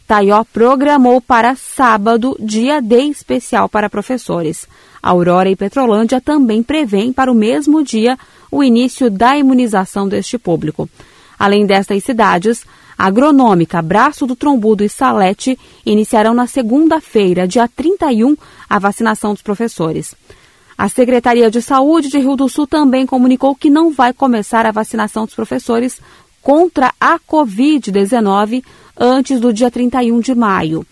Taió programou para sábado dia D especial para professores. Aurora e Petrolândia também prevêem para o mesmo dia o início da imunização deste público. Além destas cidades, Agronômica, Braço do Trombudo e Salete iniciarão na segunda-feira, dia 31, a vacinação dos professores. A Secretaria de Saúde de Rio do Sul também comunicou que não vai começar a vacinação dos professores contra a Covid-19 antes do dia 31 de maio.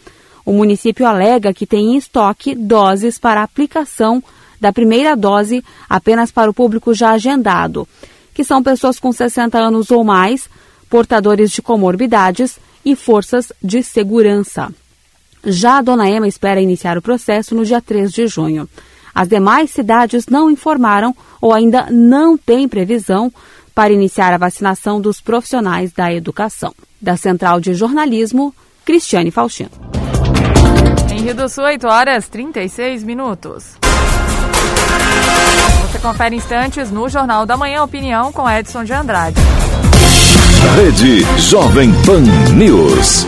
O município alega que tem em estoque doses para aplicação da primeira dose apenas para o público já agendado, que são pessoas com 60 anos ou mais, portadores de comorbidades e forças de segurança. Já a Dona Ema espera iniciar o processo no dia 3 de junho. As demais cidades não informaram ou ainda não têm previsão para iniciar a vacinação dos profissionais da educação. Da Central de Jornalismo, Cristiane Faustino. Em Rio do Sul, 8 horas 36 minutos. Você confere instantes no Jornal da Manhã Opinião com Edson de Andrade. Rede Jovem Pan News.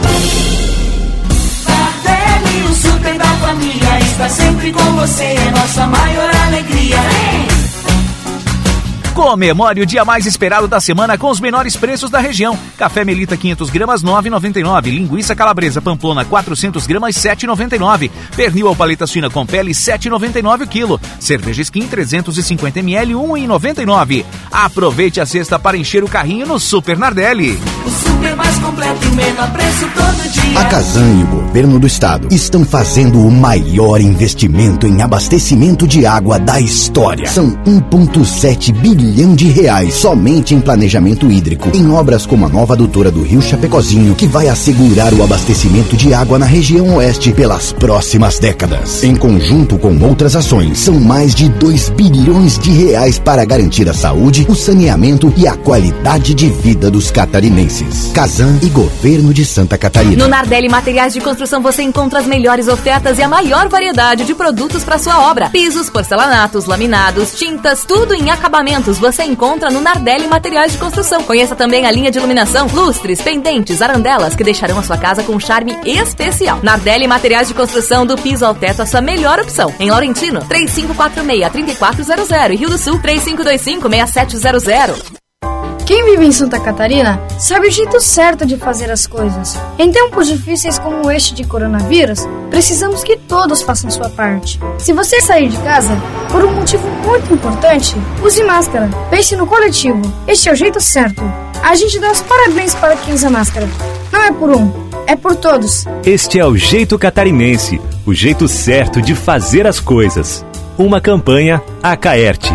o super da família está sempre com você, é nossa maior alegria. Comemore o dia mais esperado da semana com os menores preços da região. Café Melita 500 gramas 9,99. Linguiça calabresa Pamplona 400 gramas 7,99. Pernil ou paleta suína com pele 7,99 o quilo. Cerveja Skin 350 ml 1,99. Aproveite a cesta para encher o carrinho no Super Nardelli. O super mais completo e menor preço todo dia. A Casan e o governo do estado estão fazendo o maior investimento em abastecimento de água da história. São 1,7 bilhão de reais somente em planejamento hídrico, em obras como a nova adutora do Rio Chapecozinho, que vai assegurar o abastecimento de água na região oeste pelas próximas décadas. Em conjunto com outras ações, são mais de 2 bilhões de reais para garantir a saúde, o saneamento e a qualidade de vida dos catarinenses. Casan e Governo de Santa Catarina. No Nardelli Materiais de Construção você encontra as melhores ofertas e a maior variedade de produtos para sua obra. Pisos, porcelanatos, laminados, tintas, tudo em acabamentos você encontra no Nardelli Materiais de Construção. Conheça também a linha de iluminação, lustres, pendentes, arandelas que deixarão a sua casa com um charme especial. Nardelli Materiais de Construção do piso ao teto a sua melhor opção. Em Laurentino, 3546-3400 e Rio do Sul, 3525-6700. Quem vive em Santa Catarina sabe o jeito certo de fazer as coisas. Em tempos difíceis como este de coronavírus, precisamos que todos façam sua parte. Se você sair de casa por um motivo muito importante, use máscara. Pense no coletivo. Este é o jeito certo. A gente dá os parabéns para quem usa máscara. Não é por um, é por todos. Este é o jeito catarinense, o jeito certo de fazer as coisas. Uma campanha Acaerte.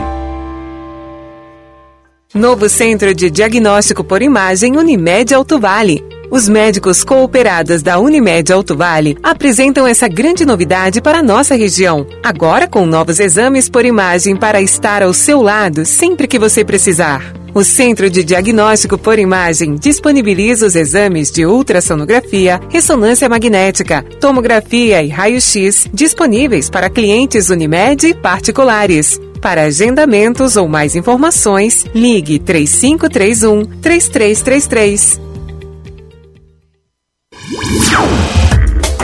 Novo Centro de Diagnóstico por Imagem Unimed Alto Vale. Os médicos cooperados da Unimed Alto Vale apresentam essa grande novidade para a nossa região. Agora com novos exames por imagem para estar ao seu lado sempre que você precisar. O Centro de Diagnóstico por Imagem disponibiliza os exames de ultrassonografia, ressonância magnética, tomografia e raio-x disponíveis para clientes Unimed e particulares. Para agendamentos ou mais informações, ligue 3531 3333.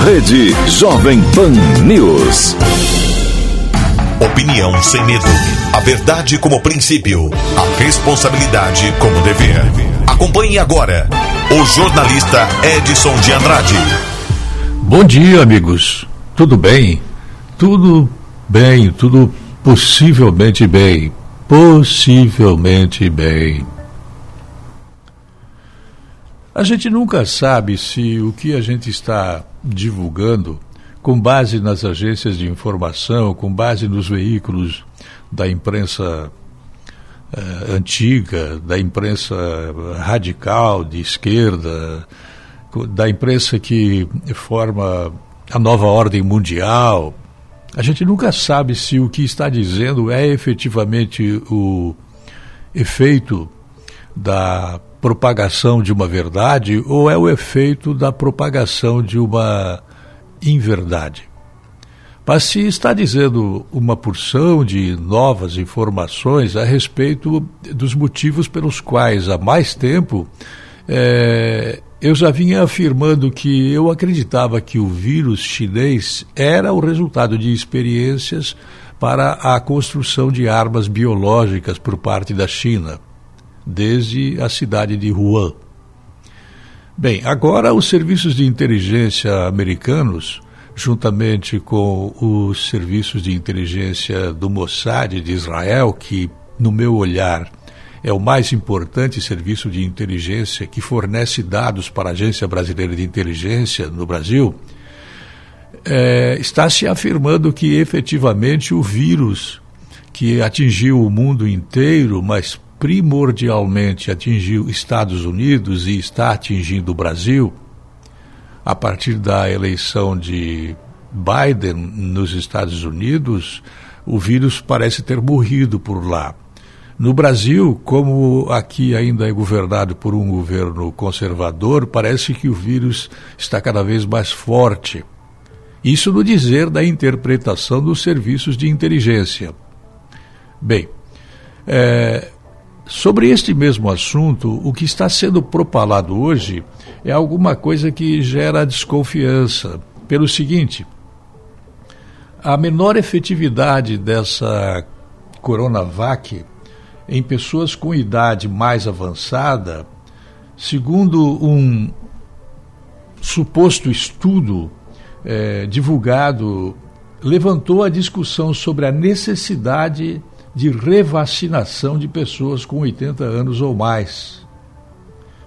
Rede Jovem Pan News. Opinião sem medo. A verdade como princípio. A responsabilidade como dever. Acompanhe agora o jornalista Edson de Andrade. Bom dia, amigos. Tudo bem? Tudo bem, tudo possivelmente bem. Possivelmente bem. A gente nunca sabe se o que a gente está divulgando, com base nas agências de informação, com base nos veículos da imprensa eh, antiga, da imprensa radical, de esquerda, da imprensa que forma a nova ordem mundial. A gente nunca sabe se o que está dizendo é efetivamente o efeito da propagação de uma verdade ou é o efeito da propagação de uma inverdade. Mas se está dizendo uma porção de novas informações a respeito dos motivos pelos quais há mais tempo é, eu já vinha afirmando que eu acreditava que o vírus chinês era o resultado de experiências para a construção de armas biológicas por parte da China desde a cidade de Wuhan. Bem, agora os serviços de inteligência americanos, juntamente com os serviços de inteligência do Mossad de Israel, que, no meu olhar, é o mais importante serviço de inteligência que fornece dados para a Agência Brasileira de Inteligência no Brasil, é, está se afirmando que efetivamente o vírus que atingiu o mundo inteiro, mas primordialmente atingiu Estados Unidos e está atingindo o Brasil, a partir da eleição de Biden nos Estados Unidos, o vírus parece ter morrido por lá. No Brasil, como aqui ainda é governado por um governo conservador, parece que o vírus está cada vez mais forte. Isso no dizer da interpretação dos serviços de inteligência. Bem, é, sobre este mesmo assunto, o que está sendo propalado hoje é alguma coisa que gera desconfiança. Pelo seguinte, a menor efetividade dessa Coronavac em pessoas com idade mais avançada, segundo um suposto estudo é, divulgado, levantou a discussão sobre a necessidade de revacinação de pessoas com 80 anos ou mais.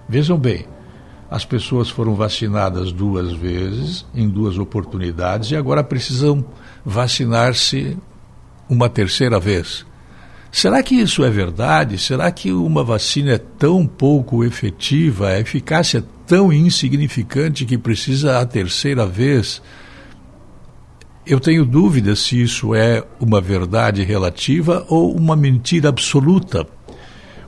Vejam bem, as pessoas foram vacinadas duas vezes, em duas oportunidades, e agora precisam vacinar-se uma terceira vez. Será que isso é verdade? Será que uma vacina é tão pouco efetiva, a eficácia é tão insignificante que precisa a terceira vez? Eu tenho dúvidas se isso é uma verdade relativa ou uma mentira absoluta.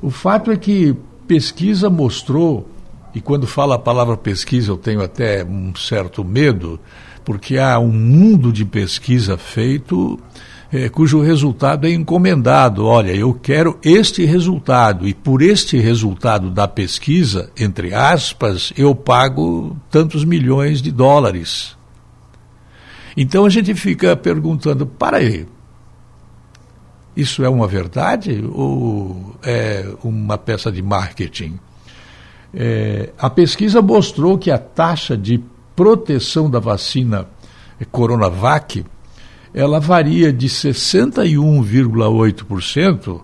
O fato é que pesquisa mostrou, e quando fala a palavra pesquisa eu tenho até um certo medo, porque há um mundo de pesquisa feito é, cujo resultado é encomendado. Olha, eu quero este resultado e por este resultado da pesquisa, entre aspas, eu pago tantos milhões de dólares. Então a gente fica perguntando: para aí, isso é uma verdade ou é uma peça de marketing? É, a pesquisa mostrou que a taxa de proteção da vacina Coronavac ela varia de 61,8%,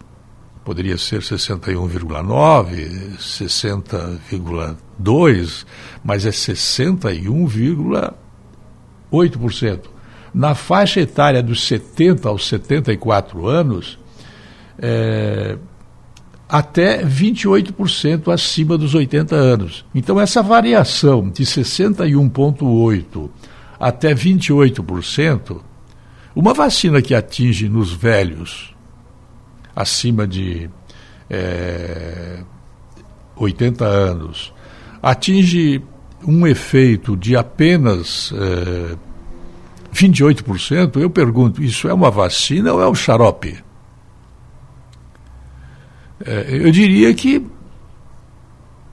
poderia ser 61,9%, 60,2%, mas é 61,8%. Na faixa etária dos 70 aos 74 anos, é, até 28% acima dos 80 anos. Então, essa variação de 61,8% até 28%, uma vacina que atinge nos velhos acima de é, 80 anos atinge um efeito de apenas é, 28%, eu pergunto, isso é uma vacina ou é um xarope? É, eu diria que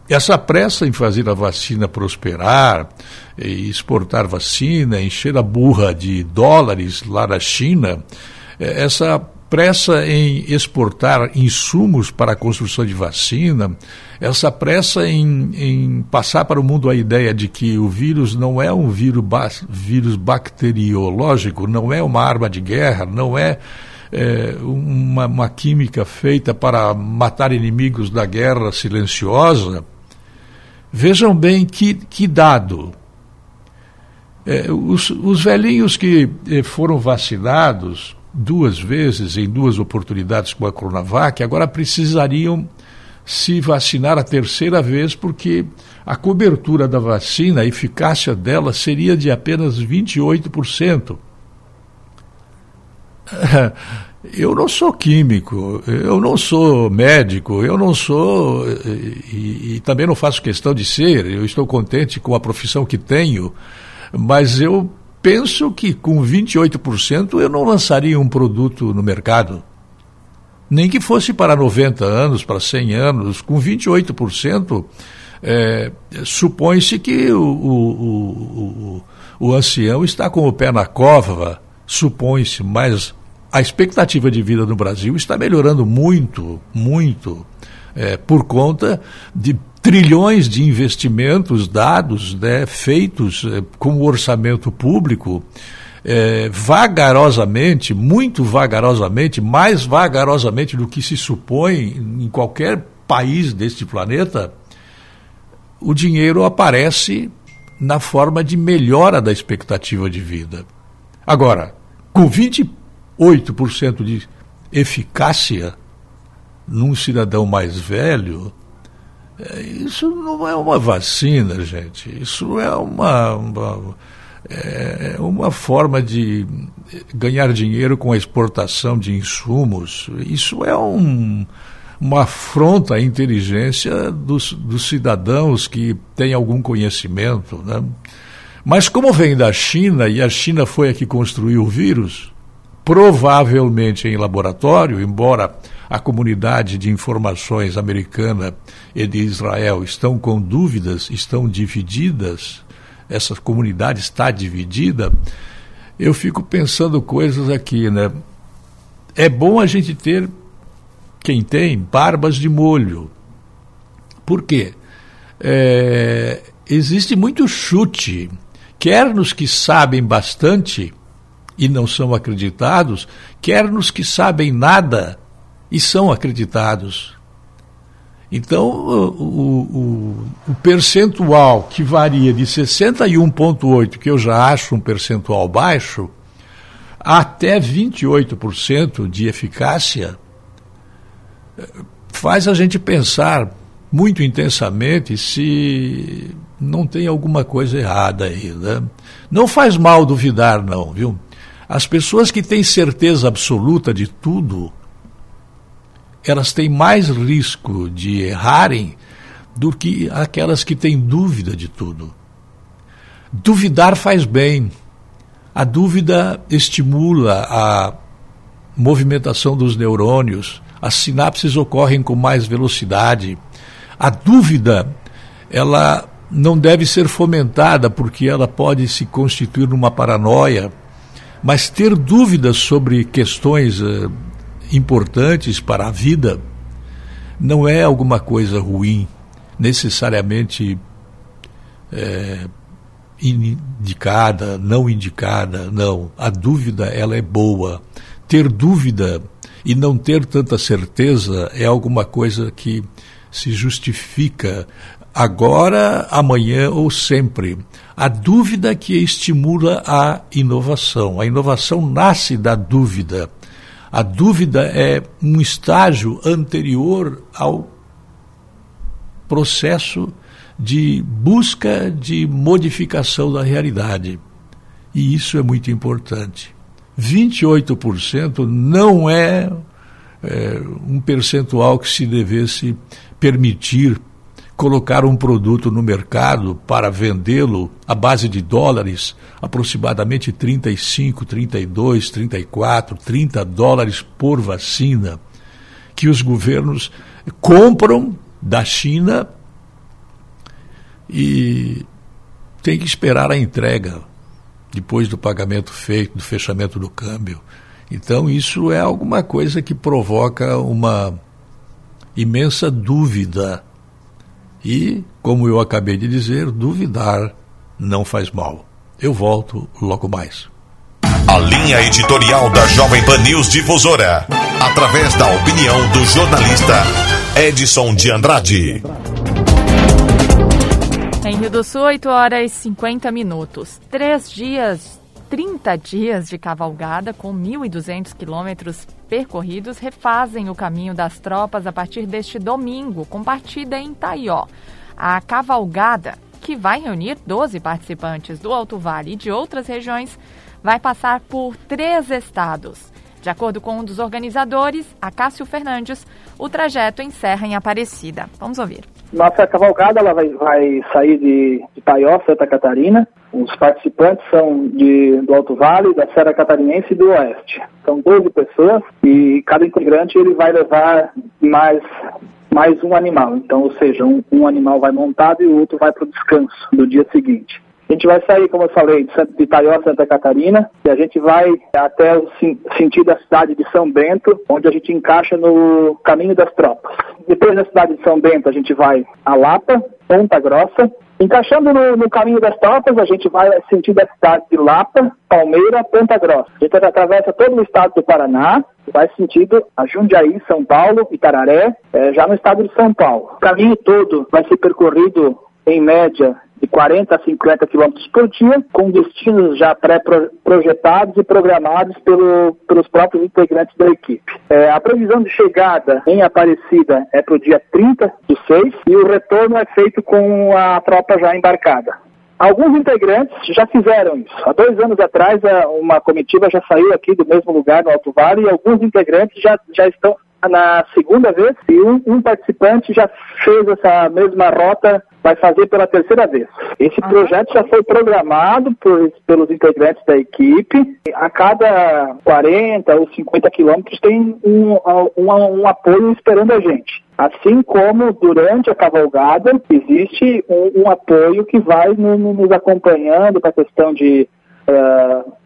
essa pressa em fazer a vacina prosperar, exportar vacina, encher a burra de dólares lá na China, é, essa pressa em exportar insumos para a construção de vacina, essa pressa em, em, passar para o mundo a ideia de que o vírus não é um vírus, vírus bacteriológico, não é uma arma de guerra, não é, é uma, uma química feita para matar inimigos da guerra silenciosa, Vejam bem que, que dado. É, os, os velhinhos que eh, foram vacinados duas vezes, em duas oportunidades com a Coronavac, agora precisariam se vacinar a terceira vez, porque a cobertura da vacina, a eficácia dela seria de apenas 28%. *laughs* Eu não sou químico, eu não sou médico, eu não sou. E, e, também não faço questão de ser, eu estou contente com a profissão que tenho, mas eu penso que com 28% eu não lançaria um produto no mercado. Nem que fosse para 90 anos, para 100 anos, com 28%, é, supõe-se que o, o, o, o ancião está com o pé na cova, supõe-se, mas a expectativa de vida no Brasil está melhorando muito, muito, é, por conta de trilhões de investimentos dados, né, feitos é, com o orçamento público, é, vagarosamente, muito vagarosamente, mais vagarosamente do que se supõe em qualquer país deste planeta, o dinheiro aparece na forma de melhora da expectativa de vida. Agora, com 20 8% de eficácia num cidadão mais velho, isso não é uma vacina, gente. Isso é uma, uma, é uma forma de ganhar dinheiro com a exportação de insumos. Isso é um, uma afronta à inteligência dos, dos cidadãos que têm algum conhecimento. Né? Mas como vem da China e a China foi a que construiu o vírus, provavelmente em laboratório, embora a comunidade de informações americana e de Israel estão com dúvidas, estão divididas, essa comunidade está dividida, eu fico pensando coisas aqui, né? É bom a gente ter, quem tem, barbas de molho. Por quê? É, existe muito chute, quer nos que sabem bastante e não são acreditados, quer nos que sabem nada e são acreditados. Então, o, o, o, percentual que varia de 61,8%, que eu já acho um percentual baixo, até 28% de eficácia, faz a gente pensar muito intensamente se não tem alguma coisa errada aí. Né? Não faz mal duvidar, não, viu? As pessoas que têm certeza absoluta de tudo, elas têm mais risco de errarem do que aquelas que têm dúvida de tudo. Duvidar faz bem. A dúvida estimula a movimentação dos neurônios, as sinapses ocorrem com mais velocidade. A dúvida, ela não deve ser fomentada porque ela pode se constituir numa paranoia, mas ter dúvidas sobre questões uh, importantes para a vida não é alguma coisa ruim, necessariamente é, indicada, não indicada, não. A dúvida ela é boa. Ter dúvida e não ter tanta certeza é alguma coisa que se justifica agora, amanhã ou sempre. A dúvida que estimula a inovação. A inovação nasce da dúvida. A dúvida é um estágio anterior ao processo de busca de modificação da realidade. E isso é muito importante. 28% não é, é um percentual que se devesse permitir colocar um produto no mercado para vendê-lo à base de dólares, aproximadamente 35, 32, 34, 30 dólares por vacina, que os governos compram da China e tem que esperar a entrega depois do pagamento feito, do fechamento do câmbio. Então, isso é alguma coisa que provoca uma imensa dúvida e, como eu acabei de dizer, duvidar não faz mal. Eu volto logo mais. A linha editorial da Jovem Pan News Difusora, através da opinião do jornalista Edson de Andrade. Em Rio do Sul, 8 horas e 50 minutos. Três dias 30 dias de cavalgada com 1.200 quilômetros percorridos refazem o caminho das tropas a partir deste domingo, com partida em Taió. A cavalgada, que vai reunir 12 participantes do Alto Vale e de outras regiões, vai passar por três estados. De acordo com um dos organizadores, Acácio Fernandes, o trajeto encerra em Aparecida. Vamos ouvir. Nossa cavalgada ela vai, vai sair de, de Taió, Santa Catarina. Os participantes são de, do Alto Vale, da Serra Catarinense e do Oeste. São 12 pessoas e cada integrante ele vai levar mais, mais um animal. Então, ou seja, um, um animal vai montado e o outro vai para o descanso no dia seguinte. A gente vai sair, como eu falei, de Itaió, Santa Catarina, e a gente vai até o sentido da cidade de São Bento, onde a gente encaixa no caminho das tropas. Depois da cidade de São Bento, a gente vai a Lapa, Ponta Grossa. Encaixando no, no caminho das tropas, a gente vai sentido da cidade de Lapa, Palmeira, Ponta Grossa. A gente atravessa todo o estado do Paraná, vai sentido a Jundiaí, São Paulo, Itararé, é, já no estado de São Paulo. O caminho todo vai ser percorrido em média de 40 a 50 quilômetros por dia, com destinos já pré-projetados e programados pelo, pelos próprios integrantes da equipe. É, a previsão de chegada em Aparecida é para o dia 30 de 6 e o retorno é feito com a tropa já embarcada. Alguns integrantes já fizeram isso. Há dois anos atrás, uma comitiva já saiu aqui do mesmo lugar, no Alto Vale, e alguns integrantes já, já estão na segunda vez e um, um participante já fez essa mesma rota vai fazer pela terceira vez. Esse uhum. projeto já foi programado por, pelos integrantes da equipe. A cada 40 ou 50 quilômetros tem um, um, um, apoio esperando a gente. Assim como durante a cavalgada existe um, apoio que vai no, no, nos acompanhando para a questão de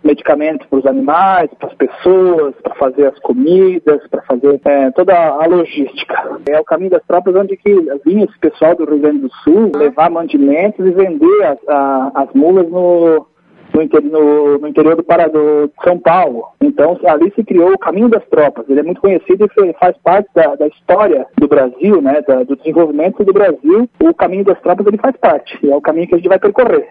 medicamentos para os animais, para as pessoas, para fazer as comidas, para fazer é, toda a logística. É o caminho das tropas onde que vinha esse pessoal do Rio Grande do Sul levar mantimentos e vender as, a, as mulas no, no, no, no, interior do, Pará, do São Paulo. Então, ali se criou o Caminho das Tropas. Ele é muito conhecido e faz parte da, da história do Brasil, né, da, do desenvolvimento do Brasil. O Caminho das Tropas ele faz parte. E é o caminho que a gente vai percorrer.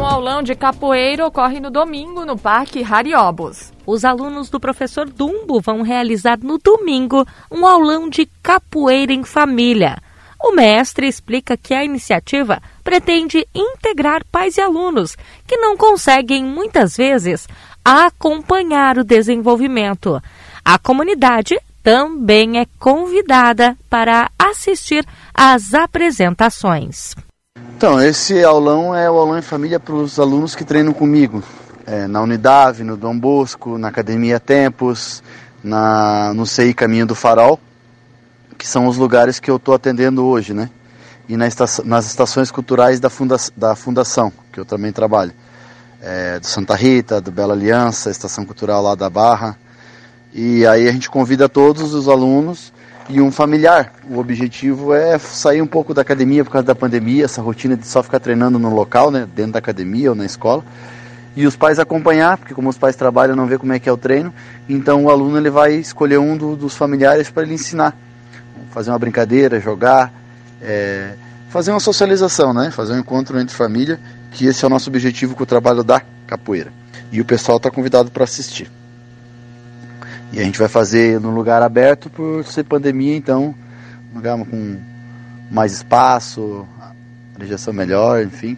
Um aulão de capoeira ocorre no domingo no Parque Hariobos. Os alunos do professor Dumbo vão realizar no domingo um aulão de capoeira em família. O mestre explica que a iniciativa pretende integrar pais e alunos que não conseguem, muitas vezes, acompanhar o desenvolvimento. A comunidade também é convidada para assistir às apresentações. Então, esse aulão é o aulão em família para os alunos que treinam comigo. É, na Unidade, no Dom Bosco, na Academia Tempos, na, no CI Caminho do Farol, que são os lugares que eu estou atendendo hoje, né? E na nas estações culturais da, funda, da Fundação, que eu também trabalho. É, do Santa Rita, do Bela Aliança, Estação Cultural lá da Barra. E aí a gente convida todos os alunos e um familiar. O objetivo é sair um pouco da academia por causa da pandemia, essa rotina de só ficar treinando no local, né, dentro da academia ou na escola. E os pais acompanhar, porque como os pais trabalham, não vê como é que é o treino. Então o aluno ele vai escolher um do, dos familiares para ele ensinar, fazer uma brincadeira, jogar, é, fazer uma socialização, né, fazer um encontro entre família, que esse é o nosso objetivo com o trabalho da capoeira. E o pessoal está convidado para assistir. E a gente vai fazer num lugar aberto por ser pandemia, então, um lugar com mais espaço, rejeição melhor, enfim.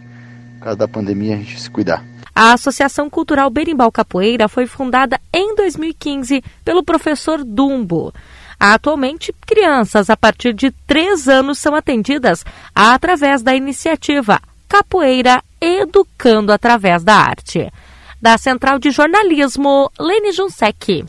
Por causa da pandemia, a gente se cuidar. A Associação Cultural Berimbau Capoeira foi fundada em 2015 pelo professor Dumbo. Atualmente, crianças a partir de 3 anos são atendidas através da iniciativa Capoeira Educando através da Arte. Da Central de Jornalismo, Lene Junsec.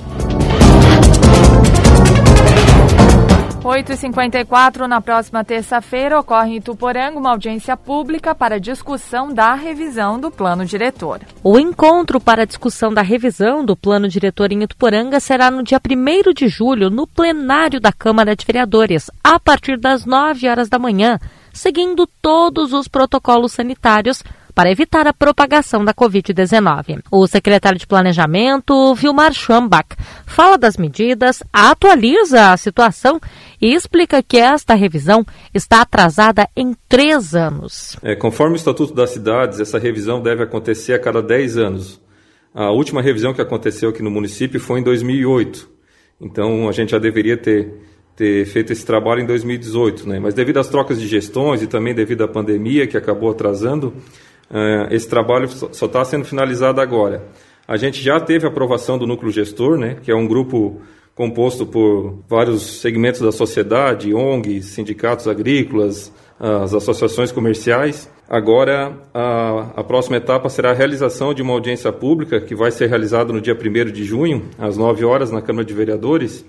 8h54, na próxima terça-feira, ocorre em Ituporanga uma audiência pública para discussão da revisão do plano diretor. O encontro para discussão da revisão do plano diretor em Ituporanga será no dia 1 de julho, no plenário da Câmara de Vereadores, a partir das 9 horas da manhã, seguindo todos os protocolos sanitários para evitar a propagação da Covid-19. O secretário de Planejamento, Vilmar Schambach, fala das medidas, atualiza a situação e explica que esta revisão está atrasada em três anos. É, conforme o Estatuto das Cidades, essa revisão deve acontecer a cada dez anos. A última revisão que aconteceu aqui no município foi em 2008. Então a gente já deveria ter, ter feito esse trabalho em 2018, né? Mas devido às trocas de gestões e também devido à pandemia que acabou atrasando, Uh, esse trabalho só está sendo finalizado agora. A gente já teve aprovação do núcleo gestor, né, que é um grupo composto por vários segmentos da sociedade, ONGs, sindicatos agrícolas, as associações comerciais. Agora, a, a, próxima etapa será a realização de uma audiência pública, que vai ser realizada no dia 1 de junho, às 9 horas, na Câmara de Vereadores,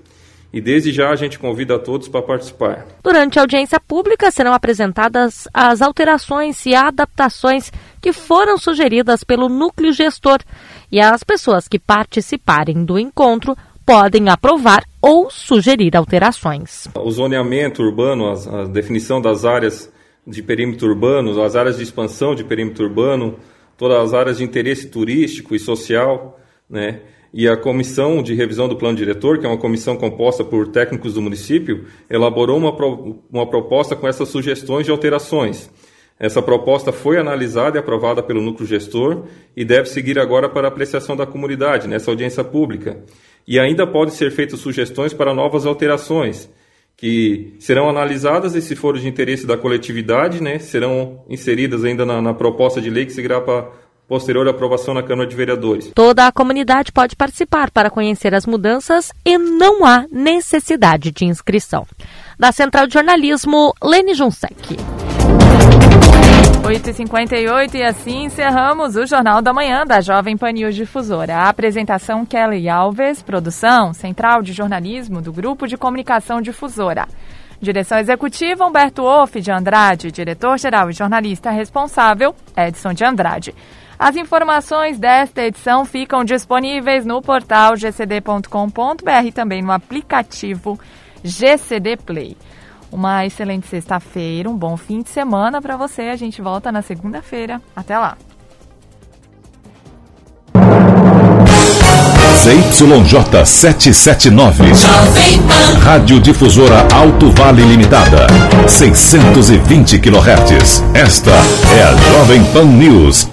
e desde já a gente convida a todos para participar. Durante a audiência pública serão apresentadas as alterações e adaptações que foram sugeridas pelo núcleo gestor e as pessoas que participarem do encontro podem aprovar ou sugerir alterações. O zoneamento urbano, a, a definição das áreas de perímetro urbano, as áreas de expansão de perímetro urbano, todas as áreas de interesse turístico e social, né? e a comissão de revisão do plano diretor, que é uma comissão composta por técnicos do município, elaborou uma, pro, uma proposta com essas sugestões de alterações. Essa proposta foi analisada e aprovada pelo núcleo gestor e deve seguir agora para apreciação da comunidade nessa audiência pública. E ainda podem ser feitas sugestões para novas alterações, que serão analisadas e, se for de interesse da coletividade, né, serão inseridas ainda na, na proposta de lei que seguirá para posterior aprovação na Câmara de Vereadores. Toda a comunidade pode participar para conhecer as mudanças e não há necessidade de inscrição. Da Central de Jornalismo, Lene Junsec. 8h58 e assim encerramos o Jornal da Manhã da Jovem Pan News Difusora. A apresentação Kelly Alves, produção Central de Jornalismo do Grupo de Comunicação Difusora. Direção Executiva Humberto Wolff de Andrade, diretor-geral e jornalista responsável Edson de Andrade. As informações desta edição ficam disponíveis no portal gcd.com.br e também no aplicativo GCD Play. Uma excelente sexta-feira, um bom fim de semana para você. A gente volta na segunda-feira. Até lá. ZYJ 779. Rádio Difusora Alto Vale Limitada. 620 kHz. Esta é a Jovem Pan News